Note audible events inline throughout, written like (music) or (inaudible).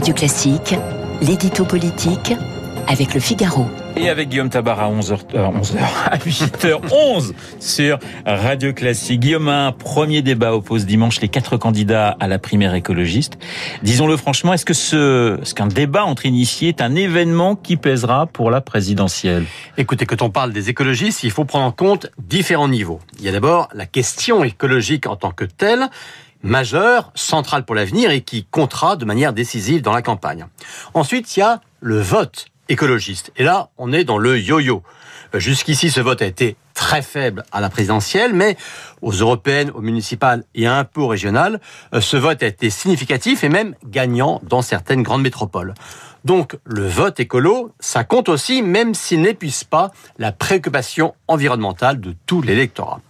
Radio Classique, l'édito politique avec le Figaro. Et avec Guillaume Tabar à 11h, 11h, (laughs) à 8h11 sur Radio Classique. Guillaume, un premier débat oppose dimanche les quatre candidats à la primaire écologiste. Disons-le franchement, est-ce que ce, ce qu'un débat entre initiés est un événement qui pèsera pour la présidentielle? Écoutez, quand on parle des écologistes, il faut prendre en compte différents niveaux. Il y a d'abord la question écologique en tant que telle, majeure, centrale pour l'avenir et qui comptera de manière décisive dans la campagne. Ensuite, il y a le vote écologiste. Et là, on est dans le yo-yo. Jusqu'ici, ce vote a été très faible à la présidentielle, mais aux européennes, aux municipales et un peu aux régionales, ce vote a été significatif et même gagnant dans certaines grandes métropoles. Donc le vote écolo, ça compte aussi, même s'il n'épuise pas la préoccupation environnementale de tout l'électorat.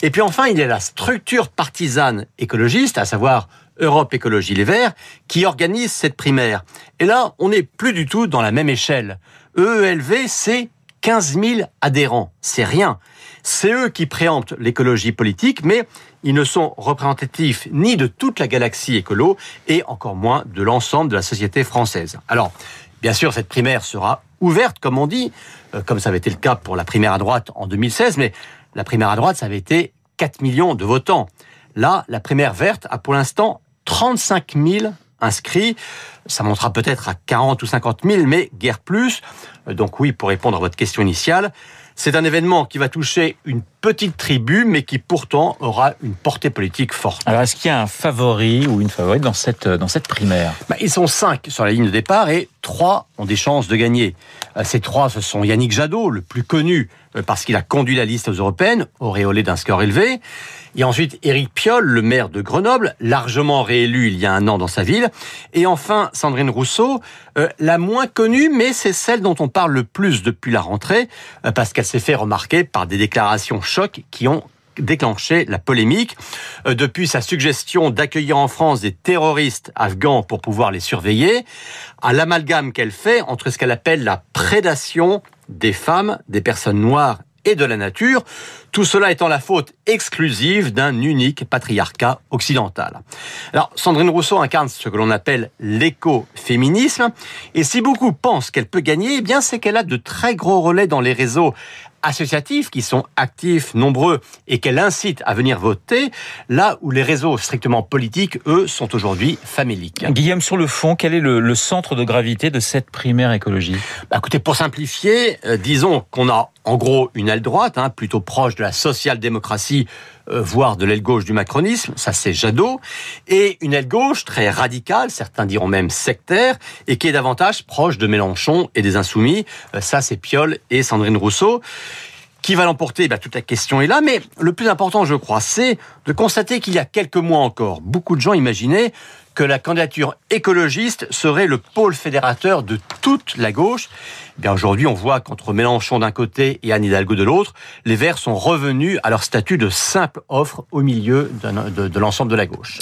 Et puis enfin, il y a la structure partisane écologiste, à savoir Europe Écologie Les Verts, qui organise cette primaire. Et là, on n'est plus du tout dans la même échelle. EELV, c'est 15 000 adhérents. C'est rien. C'est eux qui préemptent l'écologie politique, mais ils ne sont représentatifs ni de toute la galaxie écolo et encore moins de l'ensemble de la société française. Alors, bien sûr, cette primaire sera ouverte, comme on dit, euh, comme ça avait été le cas pour la primaire à droite en 2016, mais la primaire à droite, ça avait été 4 millions de votants. Là, la primaire verte a pour l'instant 35 000 inscrits. Ça montera peut-être à 40 ou 50 000, mais guère plus. Donc oui, pour répondre à votre question initiale, c'est un événement qui va toucher une petite tribu, mais qui pourtant aura une portée politique forte. Alors, est-ce qu'il y a un favori ou une favorite dans cette, dans cette primaire? Bah, Ils sont cinq sur la ligne de départ et trois ont des chances de gagner. Euh, ces trois, ce sont Yannick Jadot, le plus connu euh, parce qu'il a conduit la liste aux européennes, auréolé d'un score élevé. Et ensuite, Éric Piolle, le maire de Grenoble, largement réélu il y a un an dans sa ville. Et enfin, Sandrine Rousseau, euh, la moins connue, mais c'est celle dont on parle le plus depuis la rentrée, euh, parce qu'elle s'est fait remarquer par des déclarations chocs qui ont déclenché la polémique. Euh, depuis sa suggestion d'accueillir en France des terroristes afghans pour pouvoir les surveiller, à l'amalgame qu'elle fait entre ce qu'elle appelle la prédation des femmes, des personnes noires et de la nature, tout cela étant la faute exclusive d'un unique patriarcat occidental. Alors, Sandrine Rousseau incarne ce que l'on appelle l'écoféminisme, et si beaucoup pensent qu'elle peut gagner, eh bien, c'est qu'elle a de très gros relais dans les réseaux associatifs qui sont actifs, nombreux, et qu'elle incite à venir voter, là où les réseaux strictement politiques, eux, sont aujourd'hui faméliques. Guillaume, sur le fond, quel est le, le centre de gravité de cette primaire écologie bah, Écoutez, pour simplifier, euh, disons qu'on a en gros une aile droite, hein, plutôt proche de la social-démocratie, euh, voire de l'aile gauche du macronisme, ça c'est Jadot, et une aile gauche très radicale, certains diront même sectaire, et qui est davantage proche de Mélenchon et des Insoumis, euh, ça c'est Piolle et Sandrine Rousseau. Qui va l'emporter? Ben, Toute la question est là, mais le plus important, je crois, c'est de constater qu'il y a quelques mois encore, beaucoup de gens imaginaient que la candidature écologiste serait le pôle fédérateur de toute la gauche. Eh bien aujourd'hui, on voit qu'entre Mélenchon d'un côté et Anne Hidalgo de l'autre, les Verts sont revenus à leur statut de simple offre au milieu de, l'ensemble de la gauche.